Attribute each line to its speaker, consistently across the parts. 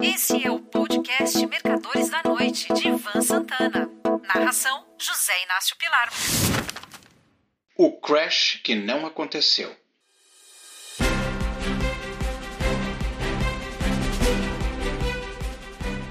Speaker 1: Esse é o podcast Mercadores da Noite, de Ivan Santana. Narração: José Inácio Pilar.
Speaker 2: O crash que não aconteceu.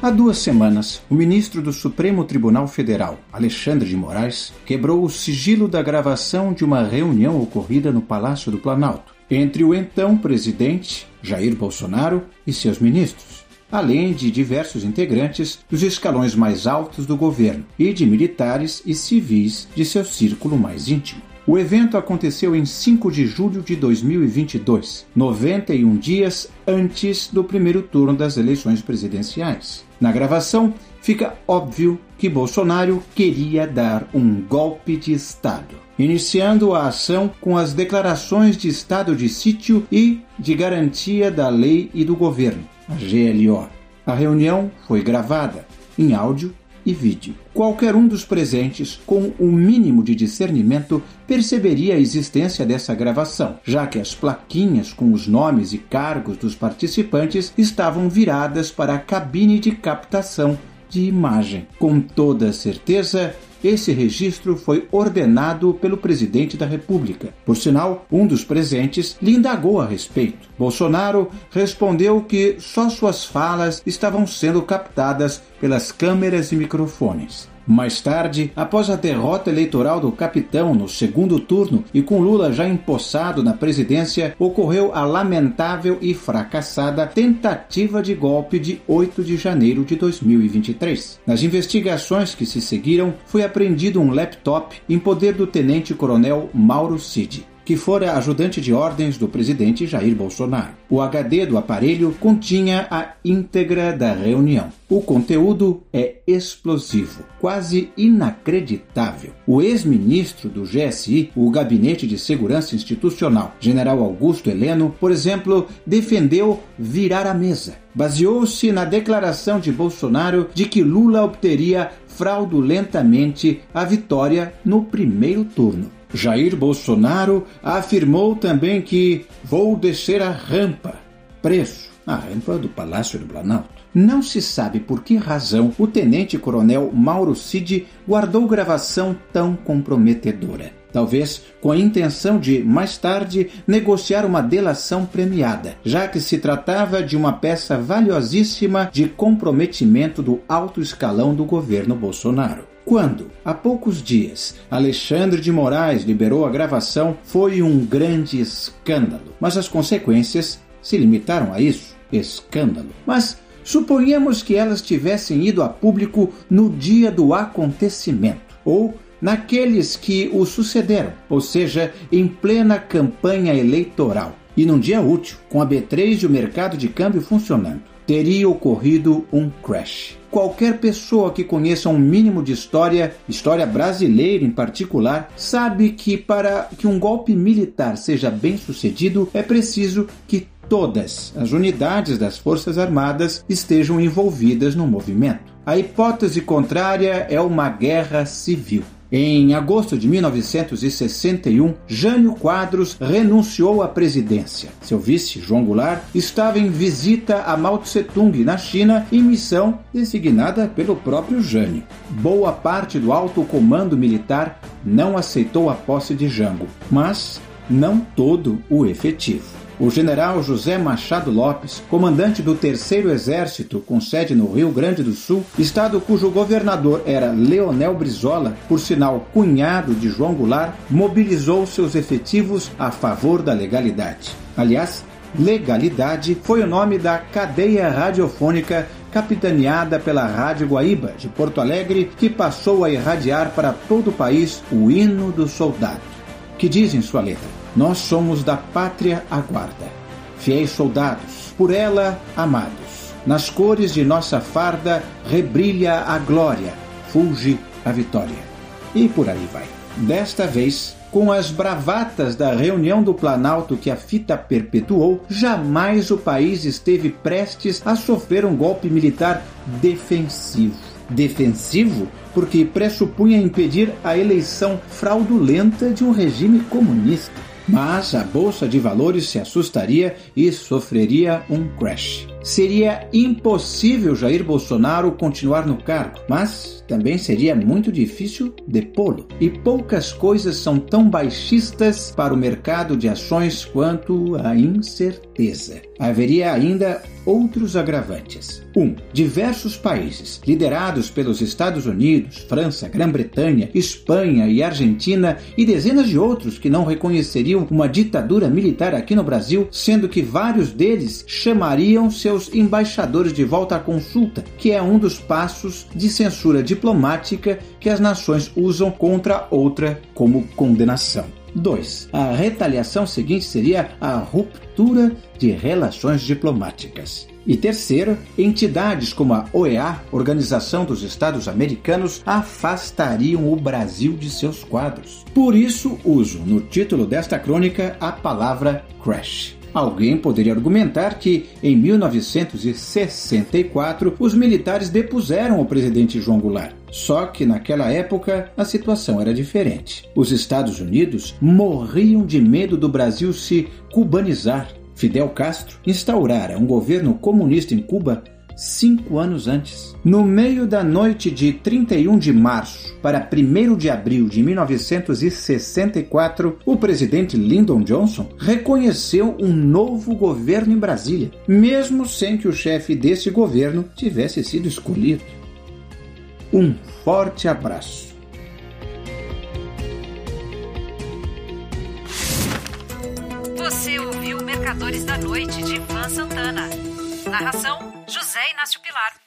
Speaker 2: Há duas semanas, o ministro do Supremo Tribunal Federal, Alexandre de Moraes, quebrou o sigilo da gravação de uma reunião ocorrida no Palácio do Planalto entre o então presidente Jair Bolsonaro e seus ministros, além de diversos integrantes dos escalões mais altos do governo e de militares e civis de seu círculo mais íntimo. O evento aconteceu em 5 de julho de 2022, 91 dias antes do primeiro turno das eleições presidenciais. Na gravação, fica óbvio que Bolsonaro queria dar um golpe de Estado, iniciando a ação com as declarações de estado de sítio e de garantia da lei e do governo, a GLO. A reunião foi gravada em áudio e vídeo. Qualquer um dos presentes, com o um mínimo de discernimento, perceberia a existência dessa gravação, já que as plaquinhas com os nomes e cargos dos participantes estavam viradas para a cabine de captação de imagem. Com toda certeza, esse registro foi ordenado pelo presidente da República. Por sinal, um dos presentes lhe indagou a respeito. Bolsonaro respondeu que só suas falas estavam sendo captadas pelas câmeras e microfones. Mais tarde, após a derrota eleitoral do capitão no segundo turno e com Lula já empossado na presidência, ocorreu a lamentável e fracassada tentativa de golpe de 8 de janeiro de 2023. Nas investigações que se seguiram, foi apreendido um laptop em poder do tenente-coronel Mauro Cid que fora ajudante de ordens do presidente Jair Bolsonaro. O HD do aparelho continha a íntegra da reunião. O conteúdo é explosivo, quase inacreditável. O ex-ministro do GSI, o Gabinete de Segurança Institucional, General Augusto Heleno, por exemplo, defendeu virar a mesa. Baseou-se na declaração de Bolsonaro de que Lula obteria fraudulentamente a vitória no primeiro turno. Jair Bolsonaro afirmou também que vou descer a rampa, preço, a rampa do Palácio do Planalto. Não se sabe por que razão o tenente-coronel Mauro Cid guardou gravação tão comprometedora. Talvez com a intenção de, mais tarde, negociar uma delação premiada, já que se tratava de uma peça valiosíssima de comprometimento do alto escalão do governo Bolsonaro. Quando, há poucos dias, Alexandre de Moraes liberou a gravação, foi um grande escândalo. Mas as consequências se limitaram a isso escândalo. Mas suponhamos que elas tivessem ido a público no dia do acontecimento, ou naqueles que o sucederam, ou seja, em plena campanha eleitoral, e num dia útil, com a B3 e o mercado de câmbio funcionando teria ocorrido um crash. Qualquer pessoa que conheça um mínimo de história, história brasileira em particular, sabe que para que um golpe militar seja bem sucedido é preciso que todas as unidades das Forças Armadas estejam envolvidas no movimento. A hipótese contrária é uma guerra civil. Em agosto de 1961, Jânio Quadros renunciou à presidência. Seu vice, João Goulart, estava em visita a Mao Tse-tung na China em missão designada pelo próprio Jânio. Boa parte do alto comando militar não aceitou a posse de Jango, mas não todo o efetivo. O general José Machado Lopes, comandante do Terceiro Exército, com sede no Rio Grande do Sul, estado cujo governador era Leonel Brizola, por sinal cunhado de João Goulart, mobilizou seus efetivos a favor da legalidade. Aliás, legalidade foi o nome da cadeia radiofônica capitaneada pela Rádio Guaíba, de Porto Alegre, que passou a irradiar para todo o país o hino do soldado, que diz em sua letra nós somos da pátria a guarda, fiéis soldados, por ela amados. Nas cores de nossa farda rebrilha a glória, fulge a vitória. E por aí vai. Desta vez, com as bravatas da reunião do Planalto que a fita perpetuou, jamais o país esteve prestes a sofrer um golpe militar defensivo. Defensivo porque pressupunha impedir a eleição fraudulenta de um regime comunista. Mas a bolsa de valores se assustaria e sofreria um crash. Seria impossível Jair Bolsonaro continuar no cargo, mas também seria muito difícil depô-lo. E poucas coisas são tão baixistas para o mercado de ações quanto a incerteza. Haveria ainda outros agravantes. 1. Um, diversos países, liderados pelos Estados Unidos, França, Grã-Bretanha, Espanha e Argentina, e dezenas de outros que não reconheceriam uma ditadura militar aqui no Brasil, sendo que vários deles chamariam seus embaixadores de volta à consulta, que é um dos passos de censura diplomática que as nações usam contra outra como condenação. 2. A retaliação seguinte seria a ruptura de relações diplomáticas. E terceiro, entidades como a OEA, Organização dos Estados Americanos, afastariam o Brasil de seus quadros. Por isso, uso no título desta crônica a palavra crash. Alguém poderia argumentar que, em 1964, os militares depuseram o presidente João Goulart. Só que naquela época a situação era diferente. Os Estados Unidos morriam de medo do Brasil se cubanizar. Fidel Castro instaurara um governo comunista em Cuba cinco anos antes. No meio da noite de 31 de março para 1 de abril de 1964, o presidente Lyndon Johnson reconheceu um novo governo em Brasília, mesmo sem que o chefe desse governo tivesse sido escolhido. Um forte abraço.
Speaker 1: Você ouviu Mercadores da Noite de Ivan Santana. Narração José Inácio Pilar.